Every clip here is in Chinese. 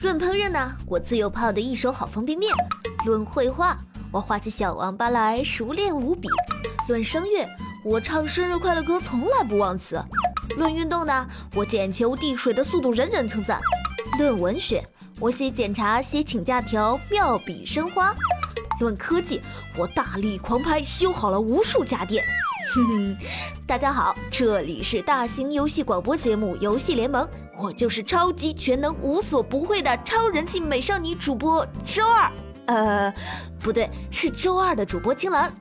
论烹饪呢，我自幼泡的一手好方便面；论绘画，我画起小王八来熟练无比；论声乐，我唱生日快乐歌从来不忘词；论运动呢，我捡球递水的速度人人称赞；论文学，我写检查写请假条妙笔生花；论科技，我大力狂拍修好了无数家电。哼哼，大家好，这里是大型游戏广播节目《游戏联盟》，我就是超级全能、无所不会的超人气美少女主播周二。呃，不对，是周二的主播青兰。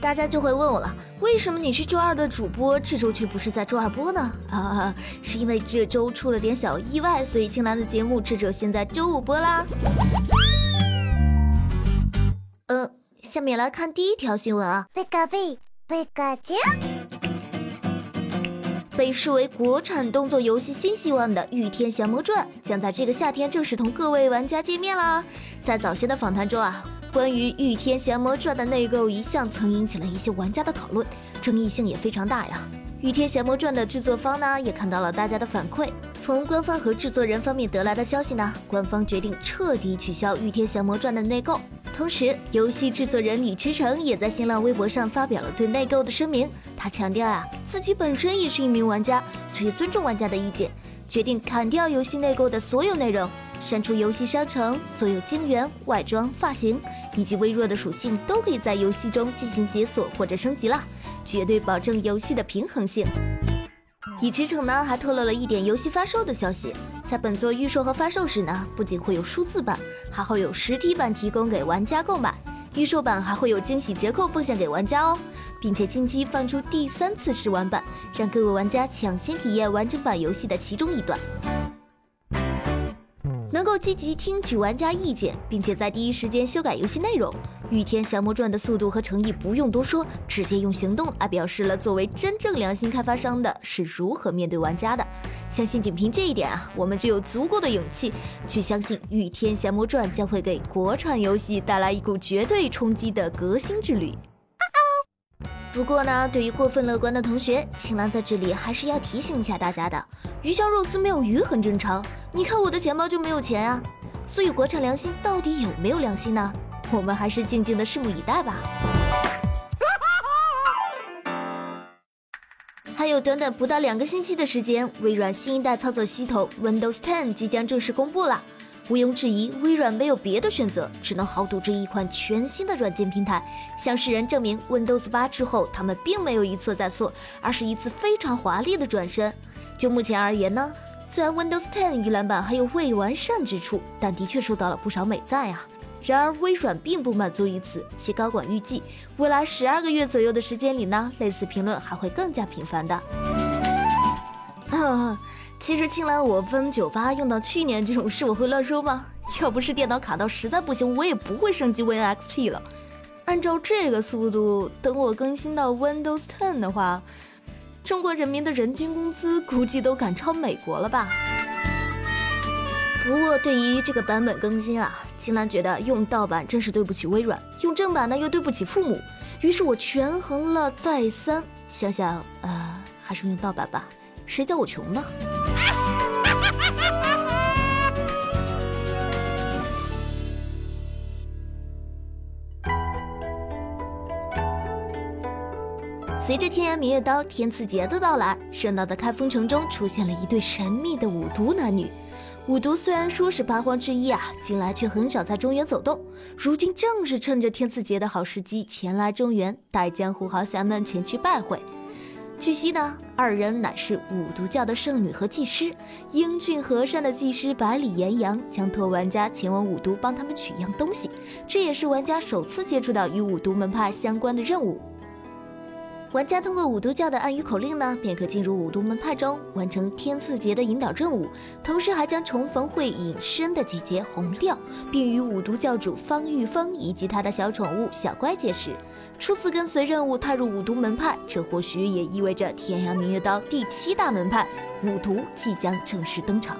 大家就会问我了，为什么你是周二的主播，这周却不是在周二播呢？啊，是因为这周出了点小意外，所以青兰的节目这周现在周五播啦。嗯，下面来看第一条新闻啊。被视为国产动作游戏新希望的《御天降魔传》将在这个夏天正式同各位玩家见面啦！在早先的访谈中啊，关于《御天降魔传》的内购一向曾引起了一些玩家的讨论，争议性也非常大呀。《御天降魔传》的制作方呢，也看到了大家的反馈。从官方和制作人方面得来的消息呢，官方决定彻底取消《御天降魔传》的内购。同时，游戏制作人李驰骋也在新浪微博上发表了对内购的声明。他强调啊，自己本身也是一名玩家，所以尊重玩家的意见，决定砍掉游戏内购的所有内容，删除游戏商城所有晶圆、外装、发型以及微弱的属性都可以在游戏中进行解锁或者升级了。绝对保证游戏的平衡性。李驰骋呢还透露了一点游戏发售的消息，在本作预售和发售时呢，不仅会有数字版，还会有实体版提供给玩家购买。预售版还会有惊喜折扣奉献给玩家哦，并且近期放出第三次试玩版，让各位玩家抢先体验完整版游戏的其中一段。能够积极听取玩家意见，并且在第一时间修改游戏内容，《御天降魔传》的速度和诚意不用多说，直接用行动来表示了作为真正良心开发商的是如何面对玩家的。相信仅凭这一点啊，我们就有足够的勇气去相信《御天降魔传》将会给国产游戏带来一股绝对冲击的革新之旅。不过呢，对于过分乐观的同学，青兰在这里还是要提醒一下大家的：鱼香肉丝没有鱼很正常。你看我的钱包就没有钱啊。所以国产良心到底有没有良心呢？我们还是静静的拭目以待吧。还有短短不到两个星期的时间，微软新一代操作系统 Windows 10即将正式公布了。毋庸置疑，微软没有别的选择，只能豪赌这一款全新的软件平台，向世人证明 Windows 8之后，他们并没有一错再错，而是一次非常华丽的转身。就目前而言呢，虽然 Windows 10预览版还有未完善之处，但的确受到了不少美赞啊。然而，微软并不满足于此，其高管预计，未来十二个月左右的时间里呢，类似评论还会更加频繁的。啊。其实青蓝我分九八用到去年这种事我会乱说吗？要不是电脑卡到实在不行，我也不会升级 WinXP 了。按照这个速度，等我更新到 Windows 10的话，中国人民的人均工资估计都赶超美国了吧。不过对于这个版本更新啊，新兰觉得用盗版真是对不起微软，用正版呢又对不起父母。于是我权衡了再三，想想，呃，还是用盗版吧。谁叫我穷呢？随着天涯明月刀天赐节的到来，热闹的开封城中出现了一对神秘的五毒男女。五毒虽然说是八荒之一啊，近来却很少在中原走动。如今正是趁着天赐节的好时机前来中原，带江湖豪侠们前去拜会。据悉呢，二人乃是五毒教的圣女和祭师。英俊和善的祭师百里炎阳将托玩家前往五毒帮他们取样东西，这也是玩家首次接触到与五毒门派相关的任务。玩家通过五毒教的暗语口令呢，便可进入五毒门派中完成天赐节的引导任务，同时还将重逢会隐身的姐姐红料，并与五毒教主方玉峰以及他的小宠物小乖结识。初次跟随任务踏入五毒门派，这或许也意味着天涯明月刀第七大门派五毒即将正式登场。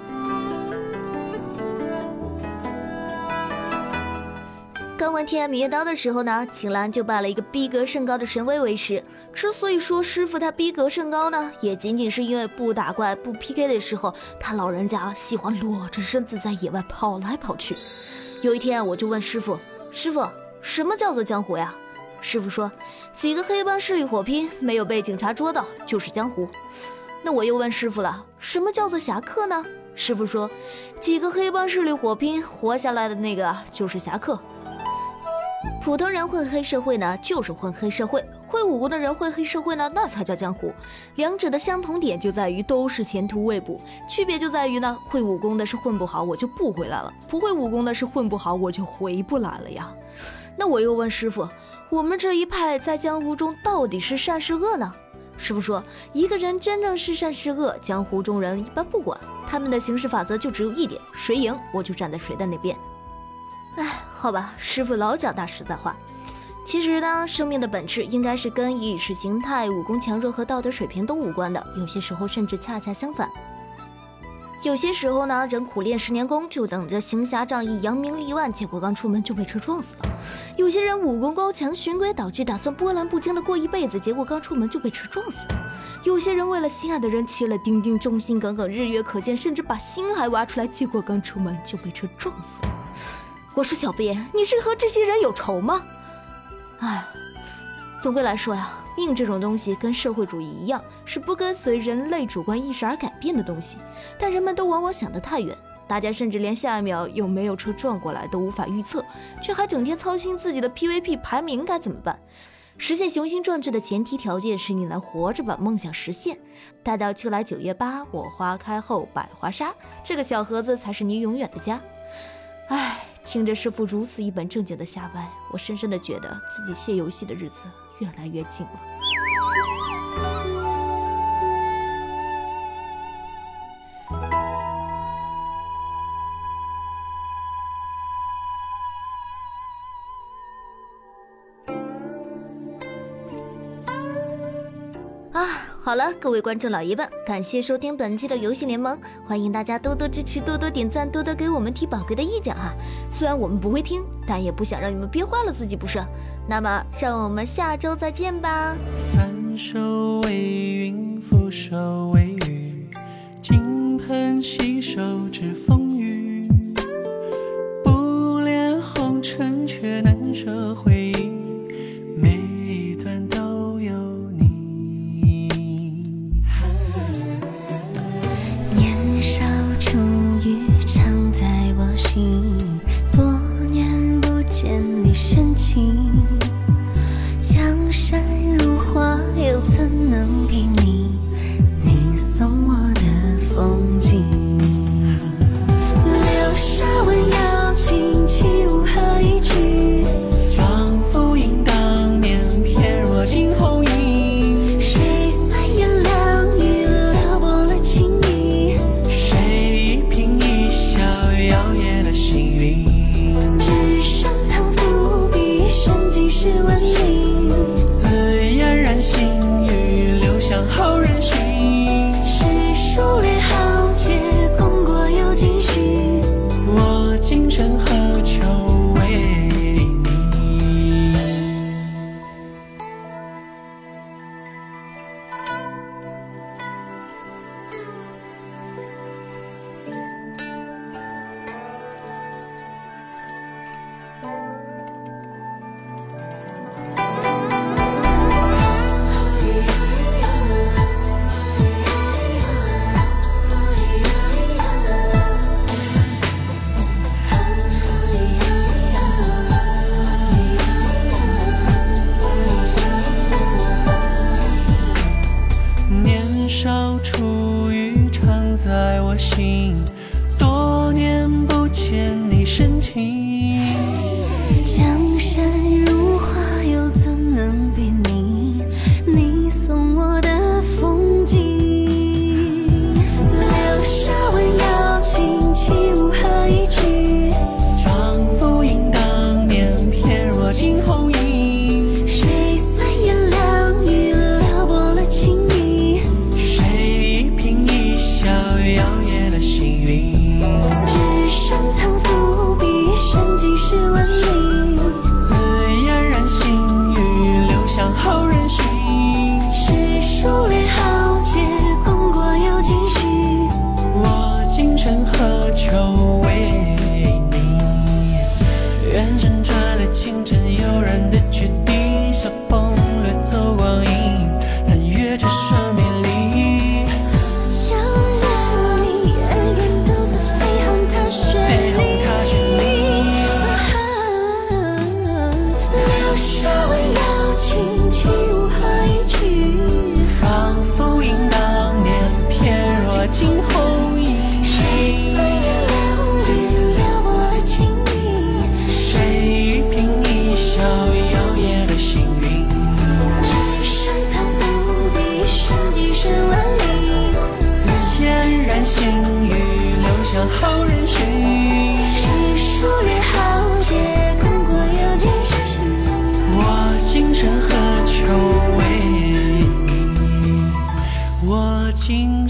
刚玩天涯明月刀的时候呢，秦岚就拜了一个逼格甚高的神威为师。之所以说师傅他逼格甚高呢，也仅仅是因为不打怪不 PK 的时候，他老人家喜欢裸着身子在野外跑来跑去。有一天我就问师傅：“师傅，什么叫做江湖呀？”师傅说：“几个黑帮势力火拼，没有被警察捉到就是江湖。”那我又问师傅了：“什么叫做侠客呢？”师傅说：“几个黑帮势力火拼，活下来的那个就是侠客。”普通人混黑社会呢，就是混黑社会；会武功的人混黑社会呢，那才叫江湖。两者的相同点就在于都是前途未卜，区别就在于呢，会武功的是混不好我就不回来了，不会武功的是混不好我就回不来了呀。那我又问师傅，我们这一派在江湖中到底是善是恶呢？师傅说，一个人真正是善是恶，江湖中人一般不管，他们的行事法则就只有一点：谁赢我就站在谁的那边。哎，好吧，师傅老讲大实在话。其实呢，生命的本质应该是跟意识形态、武功强弱和道德水平都无关的，有些时候甚至恰恰相反。有些时候呢，人苦练十年功，就等着行侠仗义、扬名立万，结果刚出门就被车撞死了；有些人武功高强、循规蹈矩，打算波澜不惊的过一辈子，结果刚出门就被车撞死了；有些人为了心爱的人切了丁丁，忠心耿耿，日月可见，甚至把心还挖出来，结果刚出门就被车撞死了。我说小编，你是和这些人有仇吗？哎，总归来说呀，命这种东西跟社会主义一样，是不跟随人类主观意识而改变的东西。但人们都往往想得太远，大家甚至连下一秒有没有车撞过来都无法预测，却还整天操心自己的 PVP 排名该怎么办。实现雄心壮志的前提条件是你能活着把梦想实现。待到秋来九月八，我花开后百花杀，这个小盒子才是你永远的家。唉。听着师傅如此一本正经的瞎掰，我深深的觉得自己卸游戏的日子越来越近了。啊！好了，各位观众老爷们，感谢收听本期的游戏联盟，欢迎大家多多支持，多多点赞，多多给我们提宝贵的意见哈。虽然我们不会听，但也不想让你们憋坏了自己，不是？那么，让我们下周再见吧。翻手为云，覆手为雨，金盆洗手知风情，多年不见你深情。年少初遇常在我心，多年不见你深情。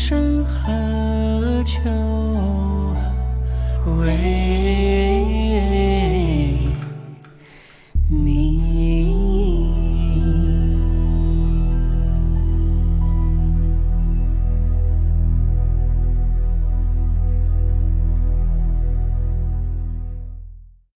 生何求？为。